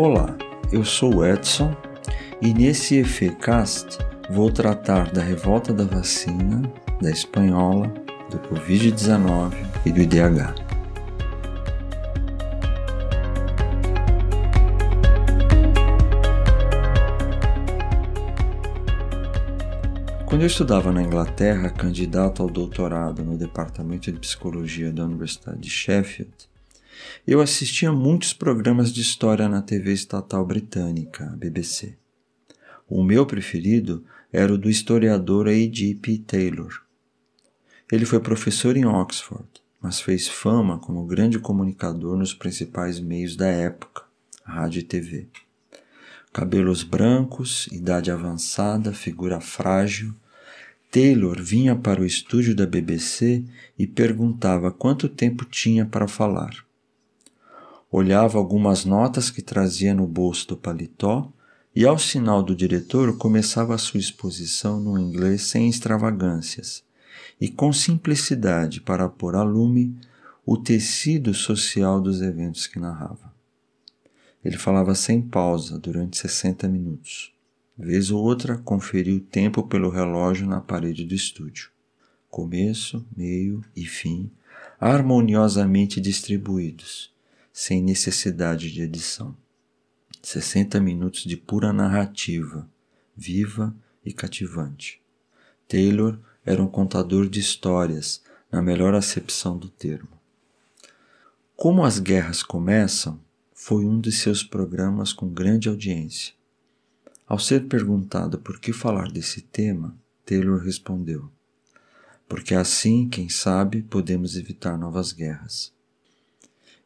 Olá, eu sou o Edson e nesse EFECast vou tratar da revolta da vacina, da espanhola, do Covid-19 e do IDH. Quando eu estudava na Inglaterra, candidato ao doutorado no Departamento de Psicologia da Universidade de Sheffield, eu assistia muitos programas de história na TV estatal britânica, BBC. O meu preferido era o do historiador A.G.P. Taylor. Ele foi professor em Oxford, mas fez fama como grande comunicador nos principais meios da época, rádio e TV. Cabelos brancos, idade avançada, figura frágil, Taylor vinha para o estúdio da BBC e perguntava quanto tempo tinha para falar. Olhava algumas notas que trazia no bolso do paletó e, ao sinal do diretor, começava a sua exposição no inglês sem extravagâncias e com simplicidade para pôr a lume o tecido social dos eventos que narrava. Ele falava sem pausa durante 60 minutos. Vez ou outra, conferia o tempo pelo relógio na parede do estúdio. Começo, meio e fim, harmoniosamente distribuídos, sem necessidade de edição. 60 minutos de pura narrativa, viva e cativante. Taylor era um contador de histórias, na melhor acepção do termo. Como as guerras começam, foi um de seus programas com grande audiência. Ao ser perguntado por que falar desse tema, Taylor respondeu: Porque assim, quem sabe, podemos evitar novas guerras.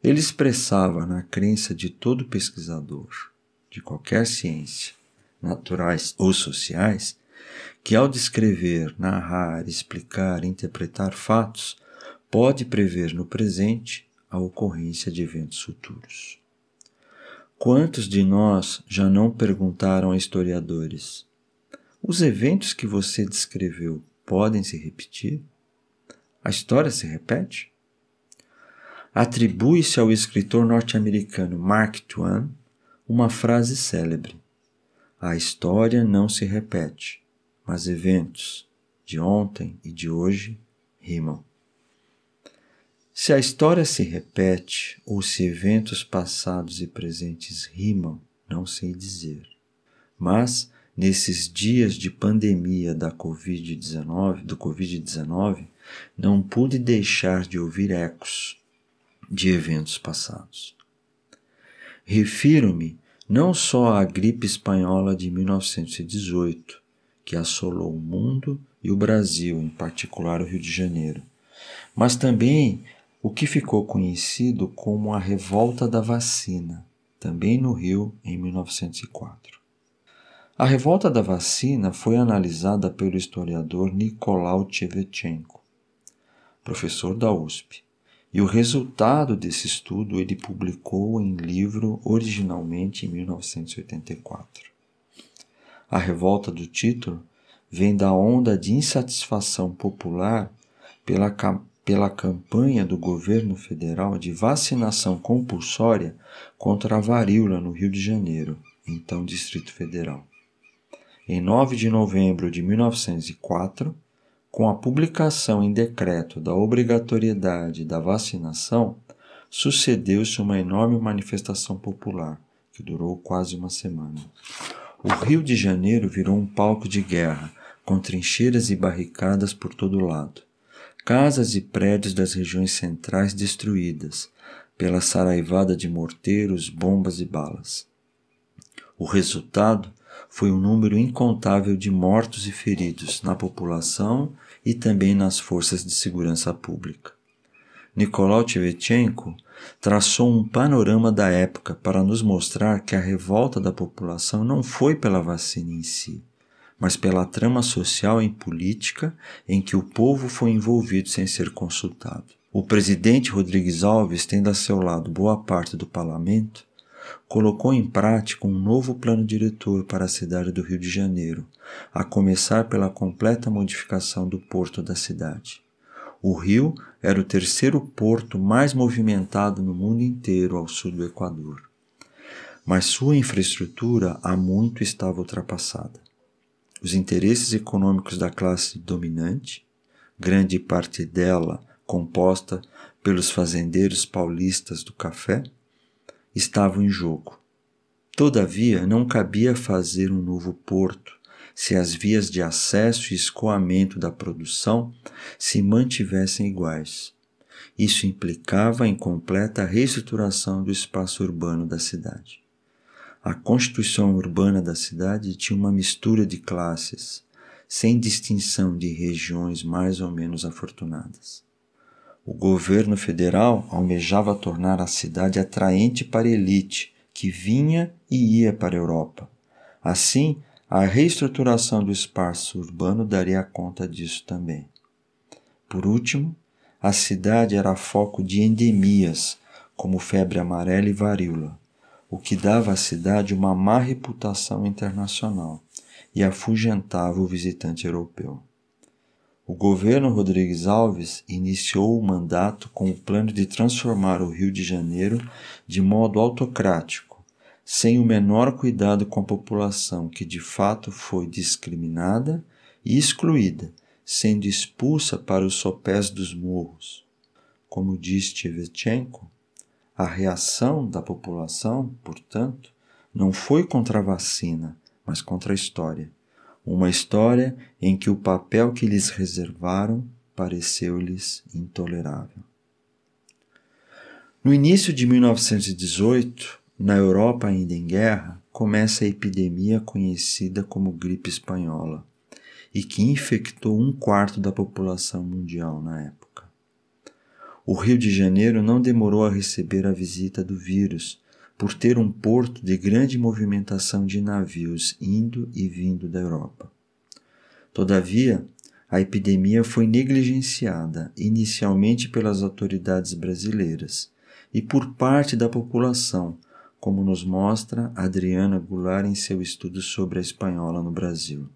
Ele expressava na crença de todo pesquisador, de qualquer ciência, naturais ou sociais, que ao descrever, narrar, explicar, interpretar fatos, pode prever no presente a ocorrência de eventos futuros. Quantos de nós já não perguntaram a historiadores: os eventos que você descreveu podem se repetir? A história se repete? Atribui-se ao escritor norte-americano Mark Twain uma frase célebre: A história não se repete, mas eventos de ontem e de hoje rimam. Se a história se repete ou se eventos passados e presentes rimam, não sei dizer. Mas nesses dias de pandemia da COVID-19, do COVID-19, não pude deixar de ouvir ecos de eventos passados. Refiro-me não só à gripe espanhola de 1918, que assolou o mundo e o Brasil, em particular o Rio de Janeiro, mas também o que ficou conhecido como a Revolta da Vacina, também no Rio, em 1904. A revolta da vacina foi analisada pelo historiador Nicolau Tchevchenko, professor da USP, e o resultado desse estudo ele publicou em livro originalmente em 1984. A revolta do título vem da onda de insatisfação popular pela, pela campanha do governo federal de vacinação compulsória contra a varíola no Rio de Janeiro, então Distrito Federal. Em 9 de novembro de 1904, com a publicação em decreto da obrigatoriedade da vacinação, sucedeu-se uma enorme manifestação popular, que durou quase uma semana. O Rio de Janeiro virou um palco de guerra, com trincheiras e barricadas por todo lado. Casas e prédios das regiões centrais destruídas pela saraivada de morteiros, bombas e balas. O resultado foi um número incontável de mortos e feridos na população e também nas forças de segurança pública. Nicolau Tchevchenko traçou um panorama da época para nos mostrar que a revolta da população não foi pela vacina em si, mas pela trama social e política em que o povo foi envolvido sem ser consultado. O presidente Rodrigues Alves, tendo a seu lado boa parte do parlamento, colocou em prática um novo plano diretor para a cidade do Rio de Janeiro, a começar pela completa modificação do porto da cidade. O rio era o terceiro porto mais movimentado no mundo inteiro ao sul do Equador. mas sua infraestrutura há muito estava ultrapassada. Os interesses econômicos da classe dominante, grande parte dela composta pelos fazendeiros paulistas do café, estavam em jogo. Todavia, não cabia fazer um novo porto se as vias de acesso e escoamento da produção se mantivessem iguais. Isso implicava em completa reestruturação do espaço urbano da cidade. A constituição urbana da cidade tinha uma mistura de classes, sem distinção de regiões mais ou menos afortunadas. O governo federal almejava tornar a cidade atraente para a elite que vinha e ia para a Europa. Assim, a reestruturação do espaço urbano daria conta disso também. Por último, a cidade era foco de endemias, como febre amarela e varíola, o que dava à cidade uma má reputação internacional e afugentava o visitante europeu. O governo Rodrigues Alves iniciou o mandato com o plano de transformar o Rio de Janeiro de modo autocrático sem o menor cuidado com a população que de fato foi discriminada e excluída, sendo expulsa para os sopés dos morros. Como diz Tchevchenko, a reação da população, portanto, não foi contra a vacina, mas contra a história. Uma história em que o papel que lhes reservaram pareceu-lhes intolerável. No início de 1918, na Europa ainda em guerra, começa a epidemia conhecida como gripe espanhola e que infectou um quarto da população mundial na época. O Rio de Janeiro não demorou a receber a visita do vírus, por ter um porto de grande movimentação de navios indo e vindo da Europa. Todavia, a epidemia foi negligenciada inicialmente pelas autoridades brasileiras e por parte da população como nos mostra Adriana Goulart em seu estudo sobre a espanhola no Brasil.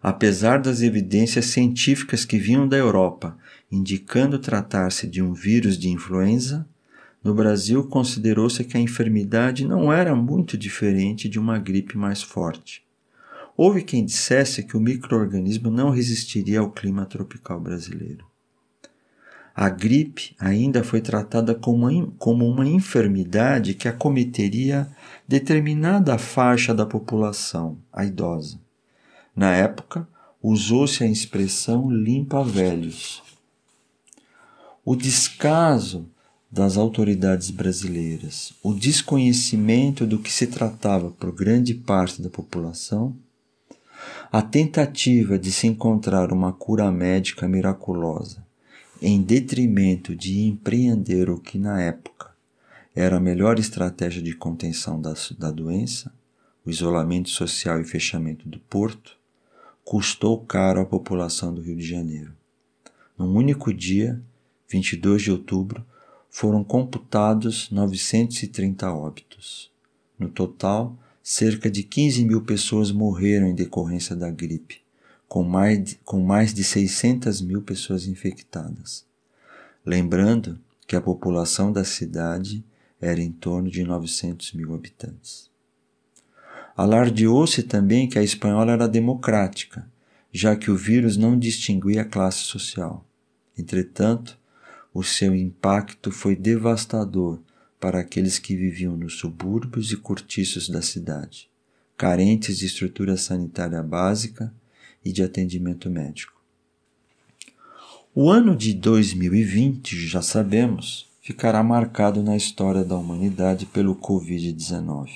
Apesar das evidências científicas que vinham da Europa indicando tratar-se de um vírus de influenza, no Brasil considerou-se que a enfermidade não era muito diferente de uma gripe mais forte. Houve quem dissesse que o microorganismo não resistiria ao clima tropical brasileiro. A gripe ainda foi tratada como uma, como uma enfermidade que acometeria determinada faixa da população, a idosa. Na época, usou-se a expressão limpa velhos. O descaso das autoridades brasileiras, o desconhecimento do que se tratava por grande parte da população, a tentativa de se encontrar uma cura médica miraculosa em detrimento de empreender o que na época era a melhor estratégia de contenção da, da doença, o isolamento social e fechamento do porto, custou caro à população do Rio de Janeiro. Num único dia, 22 de outubro, foram computados 930 óbitos. No total, cerca de 15 mil pessoas morreram em decorrência da gripe, com mais, de, com mais de 600 mil pessoas infectadas. Lembrando que a população da cidade era em torno de 900 mil habitantes. Alardeou-se também que a espanhola era democrática, já que o vírus não distinguia classe social. Entretanto, o seu impacto foi devastador para aqueles que viviam nos subúrbios e cortiços da cidade, carentes de estrutura sanitária básica e de atendimento médico. O ano de 2020, já sabemos, ficará marcado na história da humanidade pelo Covid-19.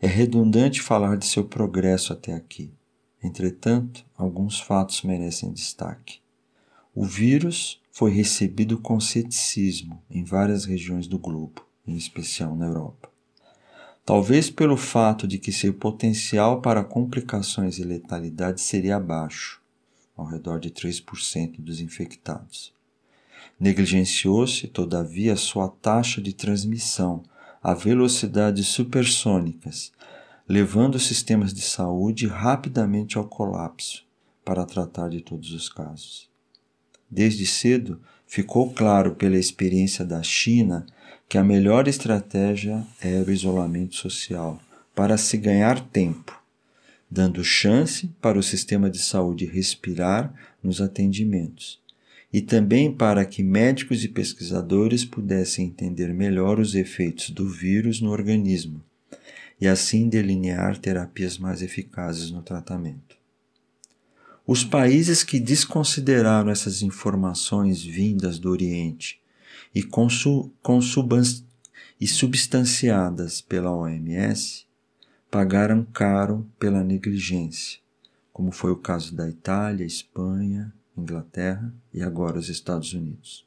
É redundante falar de seu progresso até aqui. Entretanto, alguns fatos merecem destaque. O vírus foi recebido com ceticismo em várias regiões do globo, em especial na Europa. Talvez pelo fato de que seu potencial para complicações e letalidade seria baixo, ao redor de 3% dos infectados. Negligenciou-se, todavia, sua taxa de transmissão a velocidades supersônicas, levando os sistemas de saúde rapidamente ao colapso para tratar de todos os casos. desde cedo, ficou claro pela experiência da China que a melhor estratégia era o isolamento social para se ganhar tempo, dando chance para o sistema de saúde respirar nos atendimentos e também para que médicos e pesquisadores pudessem entender melhor os efeitos do vírus no organismo e assim delinear terapias mais eficazes no tratamento. Os países que desconsideraram essas informações vindas do Oriente e, e substanciadas pela OMS pagaram caro pela negligência, como foi o caso da Itália, Espanha, Inglaterra e agora os Estados Unidos.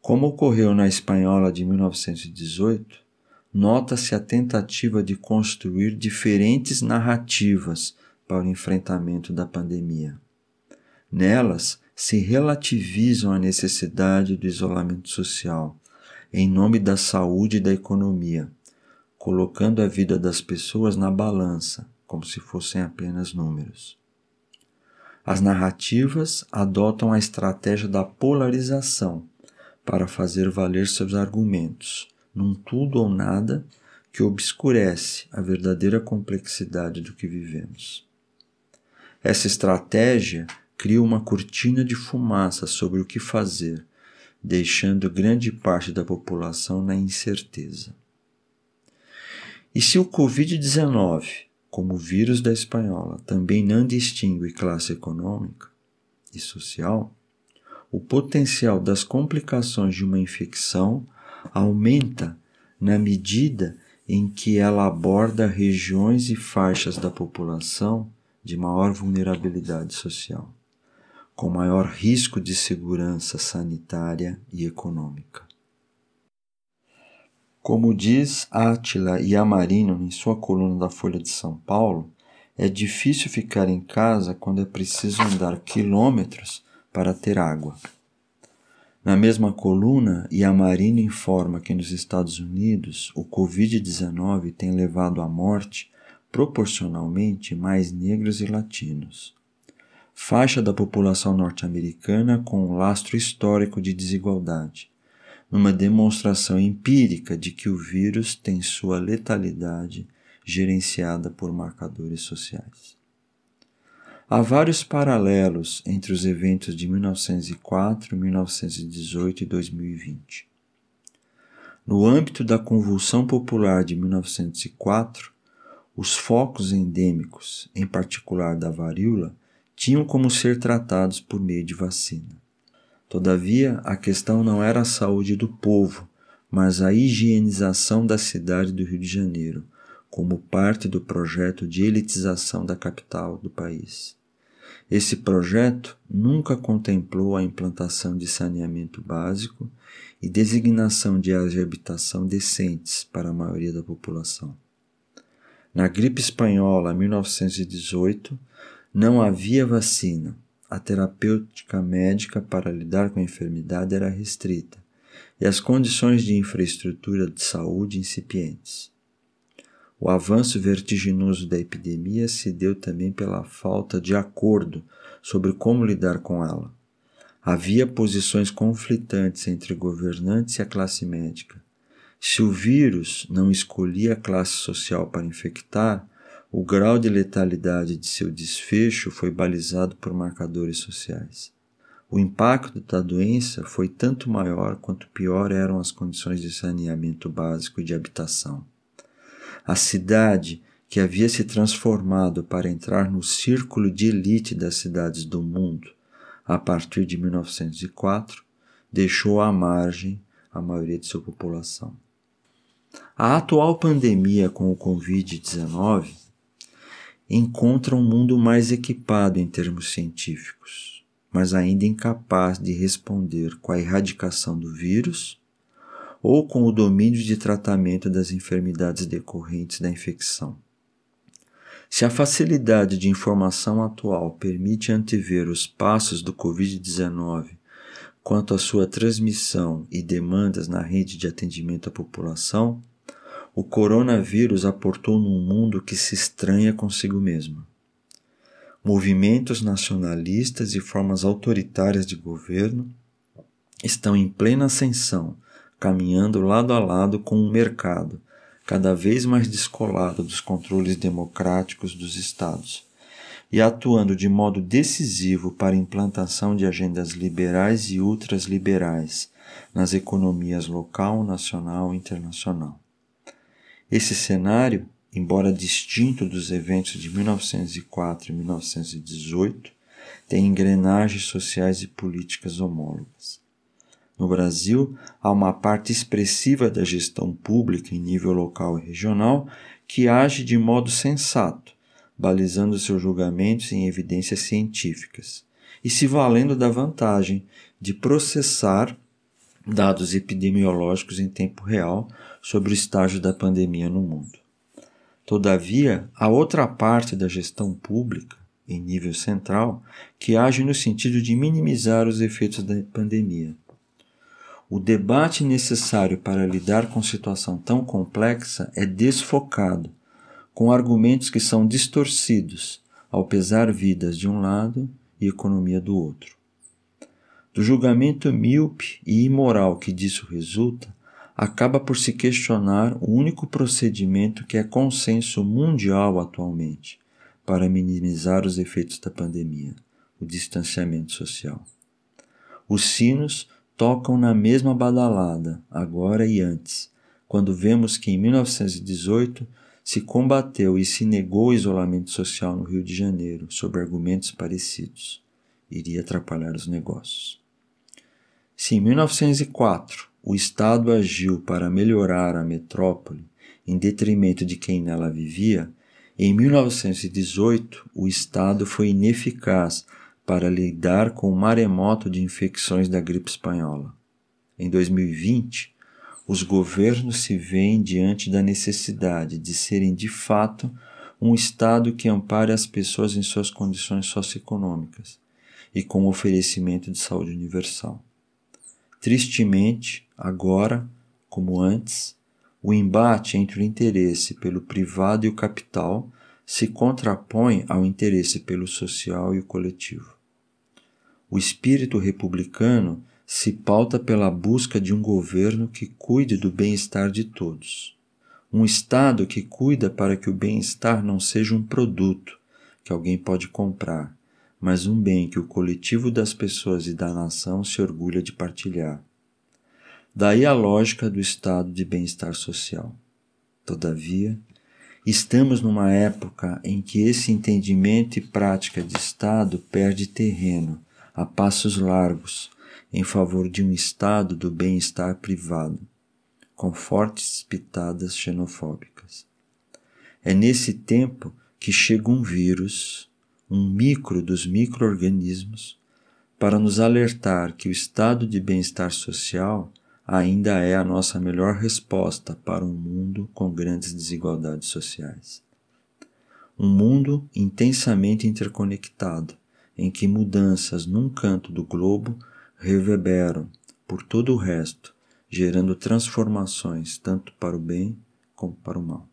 Como ocorreu na espanhola de 1918, nota-se a tentativa de construir diferentes narrativas para o enfrentamento da pandemia. Nelas se relativizam a necessidade do isolamento social, em nome da saúde e da economia, colocando a vida das pessoas na balança, como se fossem apenas números. As narrativas adotam a estratégia da polarização para fazer valer seus argumentos, num tudo ou nada que obscurece a verdadeira complexidade do que vivemos. Essa estratégia cria uma cortina de fumaça sobre o que fazer, deixando grande parte da população na incerteza. E se o Covid-19 como o vírus da espanhola também não distingue classe econômica e social, o potencial das complicações de uma infecção aumenta na medida em que ela aborda regiões e faixas da população de maior vulnerabilidade social, com maior risco de segurança sanitária e econômica. Como diz Átila Yamarino em sua coluna da Folha de São Paulo, é difícil ficar em casa quando é preciso andar quilômetros para ter água. Na mesma coluna, Yamarino informa que nos Estados Unidos o Covid-19 tem levado à morte proporcionalmente mais negros e latinos. Faixa da população norte-americana com um lastro histórico de desigualdade numa demonstração empírica de que o vírus tem sua letalidade gerenciada por marcadores sociais. Há vários paralelos entre os eventos de 1904, 1918 e 2020. No âmbito da convulsão popular de 1904, os focos endêmicos, em particular da varíola, tinham como ser tratados por meio de vacina. Todavia, a questão não era a saúde do povo, mas a higienização da cidade do Rio de Janeiro, como parte do projeto de elitização da capital do país. Esse projeto nunca contemplou a implantação de saneamento básico e designação de áreas de habitação decentes para a maioria da população. Na gripe espanhola 1918, não havia vacina, a terapêutica médica para lidar com a enfermidade era restrita e as condições de infraestrutura de saúde incipientes. O avanço vertiginoso da epidemia se deu também pela falta de acordo sobre como lidar com ela. Havia posições conflitantes entre governantes e a classe médica. Se o vírus não escolhia a classe social para infectar, o grau de letalidade de seu desfecho foi balizado por marcadores sociais. O impacto da doença foi tanto maior quanto pior eram as condições de saneamento básico e de habitação. A cidade, que havia se transformado para entrar no círculo de elite das cidades do mundo a partir de 1904, deixou à margem a maioria de sua população. A atual pandemia com o Covid-19 encontra um mundo mais equipado em termos científicos, mas ainda incapaz de responder com a erradicação do vírus ou com o domínio de tratamento das enfermidades decorrentes da infecção. Se a facilidade de informação atual permite antever os passos do Covid-19 quanto à sua transmissão e demandas na rede de atendimento à população, o coronavírus aportou num mundo que se estranha consigo mesmo. Movimentos nacionalistas e formas autoritárias de governo estão em plena ascensão, caminhando lado a lado com um mercado cada vez mais descolado dos controles democráticos dos Estados e atuando de modo decisivo para a implantação de agendas liberais e ultraliberais nas economias local, nacional e internacional. Esse cenário, embora distinto dos eventos de 1904 e 1918, tem engrenagens sociais e políticas homólogas. No Brasil, há uma parte expressiva da gestão pública em nível local e regional que age de modo sensato, balizando seus julgamentos em evidências científicas e se valendo da vantagem de processar dados epidemiológicos em tempo real sobre o estágio da pandemia no mundo. Todavia, há outra parte da gestão pública, em nível central, que age no sentido de minimizar os efeitos da pandemia o debate necessário para lidar com situação tão complexa é desfocado, com argumentos que são distorcidos, ao pesar vidas de um lado e economia do outro. Do julgamento míope e imoral que disso resulta, acaba por se questionar o único procedimento que é consenso mundial atualmente para minimizar os efeitos da pandemia: o distanciamento social. Os sinos tocam na mesma badalada, agora e antes, quando vemos que em 1918 se combateu e se negou o isolamento social no Rio de Janeiro sob argumentos parecidos. Iria atrapalhar os negócios. Se em 1904 o Estado agiu para melhorar a metrópole em detrimento de quem nela vivia, em 1918 o Estado foi ineficaz para lidar com o maremoto de infecções da gripe espanhola. Em 2020, os governos se veem diante da necessidade de serem de fato um Estado que ampare as pessoas em suas condições socioeconômicas e com oferecimento de saúde universal. Tristemente, agora, como antes, o embate entre o interesse pelo privado e o capital se contrapõe ao interesse pelo social e o coletivo. O espírito republicano se pauta pela busca de um governo que cuide do bem-estar de todos. Um Estado que cuida para que o bem-estar não seja um produto que alguém pode comprar, mas um bem que o coletivo das pessoas e da nação se orgulha de partilhar. Daí a lógica do estado de bem-estar social. Todavia, estamos numa época em que esse entendimento e prática de Estado perde terreno a passos largos em favor de um estado do bem-estar privado, com fortes pitadas xenofóbicas. É nesse tempo que chega um vírus, um micro dos microorganismos, para nos alertar que o estado de bem-estar social ainda é a nossa melhor resposta para um mundo com grandes desigualdades sociais. Um mundo intensamente interconectado, em que mudanças num canto do globo reverberam por todo o resto, gerando transformações tanto para o bem como para o mal.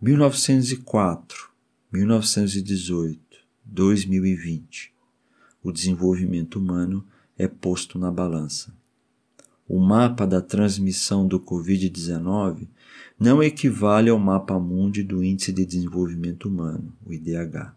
1904, 1918, 2020. O desenvolvimento humano é posto na balança. O mapa da transmissão do Covid-19 não equivale ao mapa mundi do Índice de Desenvolvimento Humano, o IDH.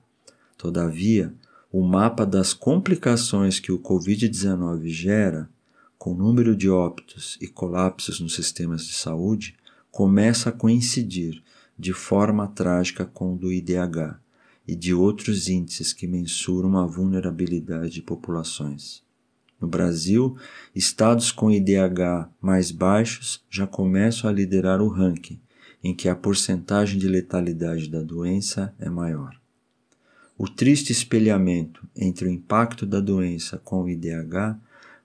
Todavia, o mapa das complicações que o Covid-19 gera, com número de óbitos e colapsos nos sistemas de saúde, começa a coincidir de forma trágica com o do IDH e de outros índices que mensuram a vulnerabilidade de populações. No Brasil, estados com IDH mais baixos já começam a liderar o ranking, em que a porcentagem de letalidade da doença é maior. O triste espelhamento entre o impacto da doença com o IDH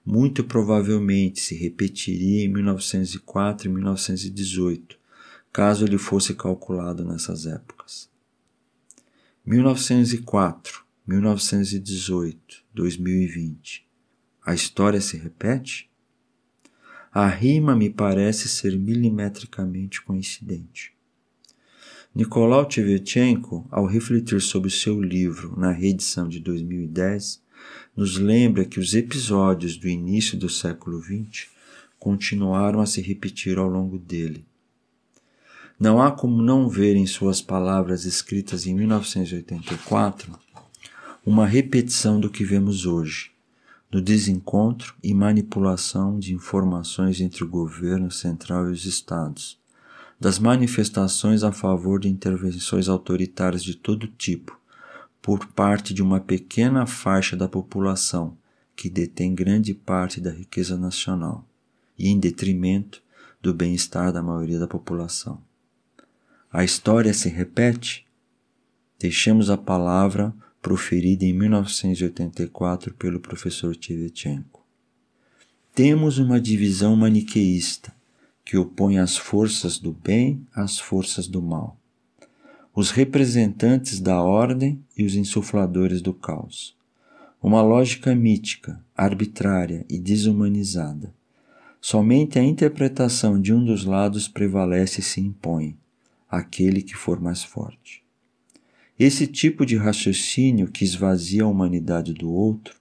muito provavelmente se repetiria em 1904 e 1918, caso ele fosse calculado nessas épocas. 1904, 1918, 2020. A história se repete? A rima me parece ser milimetricamente coincidente. Nicolau Tchevchenko, ao refletir sobre seu livro na reedição de 2010, nos lembra que os episódios do início do século XX continuaram a se repetir ao longo dele. Não há como não ver em suas palavras escritas em 1984 uma repetição do que vemos hoje, no desencontro e manipulação de informações entre o governo central e os estados, das manifestações a favor de intervenções autoritárias de todo tipo, por parte de uma pequena faixa da população que detém grande parte da riqueza nacional, e em detrimento do bem-estar da maioria da população. A história se repete? Deixemos a palavra proferida em 1984 pelo professor Tchevchenko. Temos uma divisão maniqueísta que opõe as forças do bem às forças do mal, os representantes da ordem e os insufladores do caos. Uma lógica mítica, arbitrária e desumanizada. Somente a interpretação de um dos lados prevalece e se impõe, aquele que for mais forte. Esse tipo de raciocínio que esvazia a humanidade do outro,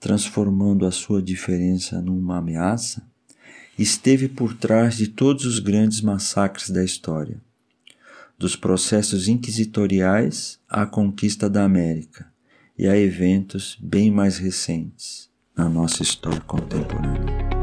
transformando a sua diferença numa ameaça, esteve por trás de todos os grandes massacres da história, dos processos inquisitoriais à conquista da América e a eventos bem mais recentes na nossa história contemporânea.